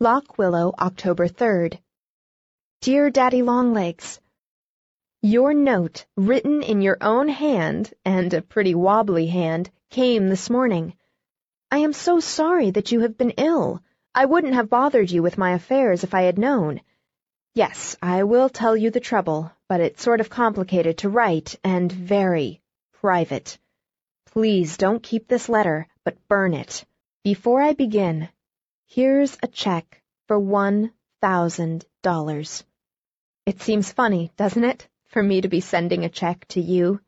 Lock Willow, October 3rd. Dear Daddy Longlegs, Your note, written in your own hand, and a pretty wobbly hand, came this morning. I am so sorry that you have been ill. I wouldn't have bothered you with my affairs if I had known. Yes, I will tell you the trouble, but it's sort of complicated to write and very private. Please don't keep this letter, but burn it. Before I begin, here's a check for one thousand dollars. It seems funny, doesn't it, for me to be sending a check to you?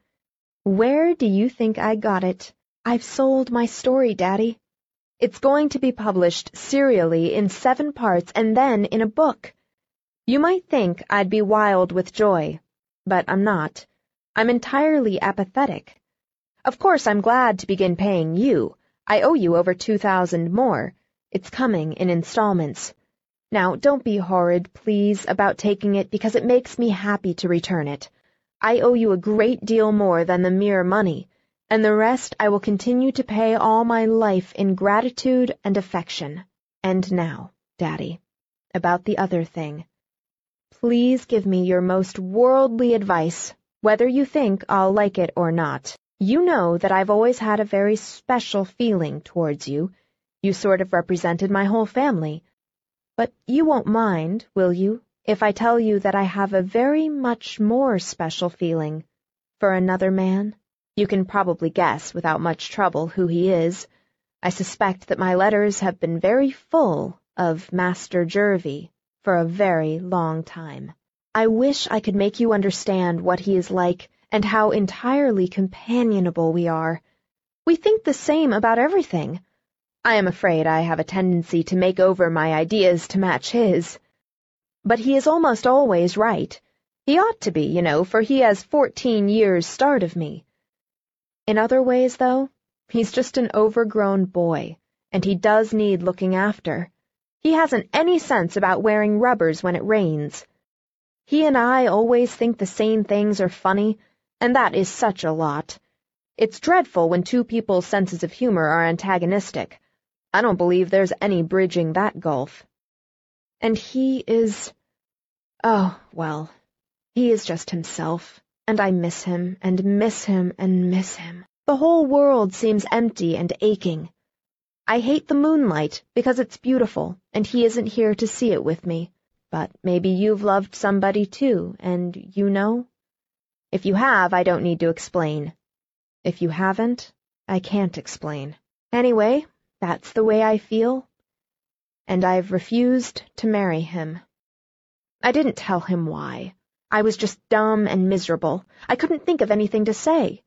Where do you think I got it? I've sold my story, Daddy. It's going to be published serially in seven parts and then in a book. You might think I'd be wild with joy, but I'm not. I'm entirely apathetic. Of course, I'm glad to begin paying you. I owe you over two thousand more. It's coming in installments. Now, don't be horrid, please, about taking it because it makes me happy to return it. I owe you a great deal more than the mere money and the rest I will continue to pay all my life in gratitude and affection. And now, Daddy, about the other thing. Please give me your most worldly advice, whether you think I'll like it or not. You know that I've always had a very special feeling towards you. You sort of represented my whole family. But you won't mind, will you, if I tell you that I have a very much more special feeling for another man? You can probably guess without much trouble who he is. I suspect that my letters have been very full of Master Jervie for a very long time. I wish I could make you understand what he is like and how entirely companionable we are. We think the same about everything. I am afraid I have a tendency to make over my ideas to match his. But he is almost always right. He ought to be, you know, for he has fourteen years' start of me. In other ways, though, he's just an overgrown boy, and he does need looking after. He hasn't any sense about wearing rubbers when it rains. He and I always think the same things are funny, and that is such a lot. It's dreadful when two people's senses of humor are antagonistic. I don't believe there's any bridging that gulf. And he is... Oh, well, he is just himself and I miss him, and miss him, and miss him. The whole world seems empty and aching. I hate the moonlight because it's beautiful, and he isn't here to see it with me. But maybe you've loved somebody too, and you know? If you have, I don't need to explain. If you haven't, I can't explain. Anyway, that's the way I feel. And I've refused to marry him. I didn't tell him why. I was just dumb and miserable. I couldn't think of anything to say.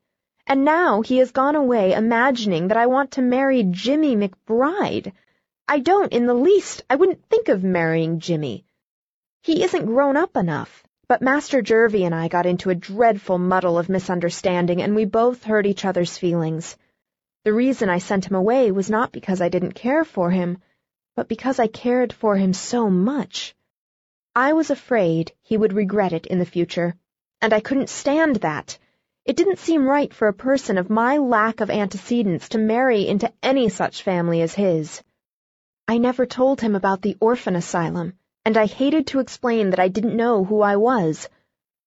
And now he has gone away imagining that I want to marry Jimmy McBride. I don't in the least. I wouldn't think of marrying Jimmy. He isn't grown up enough. But Master Jervie and I got into a dreadful muddle of misunderstanding, and we both hurt each other's feelings. The reason I sent him away was not because I didn't care for him, but because I cared for him so much. I was afraid he would regret it in the future, and I couldn't stand that. It didn't seem right for a person of my lack of antecedents to marry into any such family as his. I never told him about the orphan asylum, and I hated to explain that I didn't know who I was.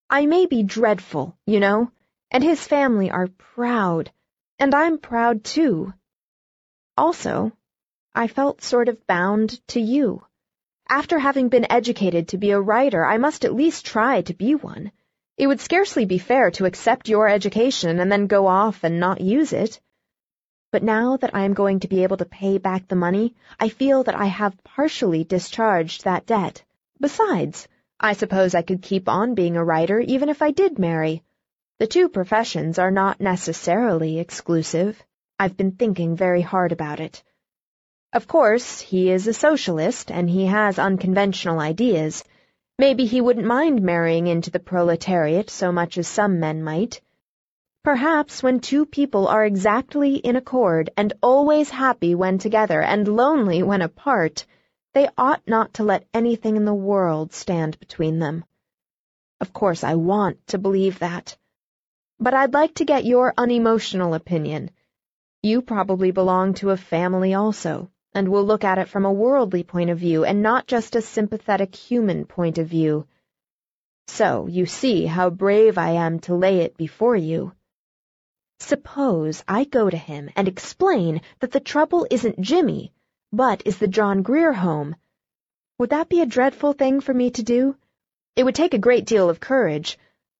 I may be dreadful, you know, and his family are proud, and I'm proud too. Also, I felt sort of bound to you. After having been educated to be a writer, I must at least try to be one. It would scarcely be fair to accept your education and then go off and not use it. But now that I am going to be able to pay back the money, I feel that I have partially discharged that debt. Besides, I suppose I could keep on being a writer even if I did marry. The two professions are not necessarily exclusive. I've been thinking very hard about it. Of course, he is a socialist, and he has unconventional ideas. Maybe he wouldn't mind marrying into the proletariat so much as some men might. Perhaps when two people are exactly in accord and always happy when together and lonely when apart, they ought not to let anything in the world stand between them. Of course, I want to believe that. But I'd like to get your unemotional opinion. You probably belong to a family also and will look at it from a worldly point of view and not just a sympathetic human point of view. So you see how brave I am to lay it before you. Suppose I go to him and explain that the trouble isn't Jimmy, but is the John Grier home. Would that be a dreadful thing for me to do? It would take a great deal of courage.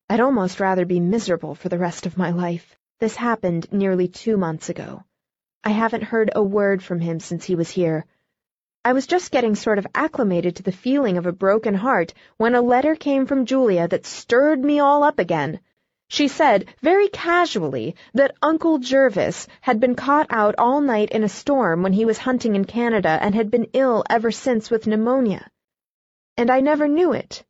I'd almost rather be miserable for the rest of my life. This happened nearly two months ago. I haven't heard a word from him since he was here. I was just getting sort of acclimated to the feeling of a broken heart when a letter came from Julia that stirred me all up again. She said, very casually, that Uncle Jervis had been caught out all night in a storm when he was hunting in Canada and had been ill ever since with pneumonia. And I never knew it.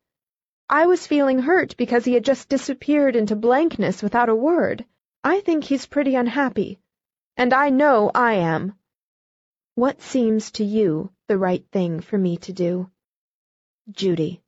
I was feeling hurt because he had just disappeared into blankness without a word. I think he's pretty unhappy. And I know I am. What seems to you the right thing for me to do? Judy.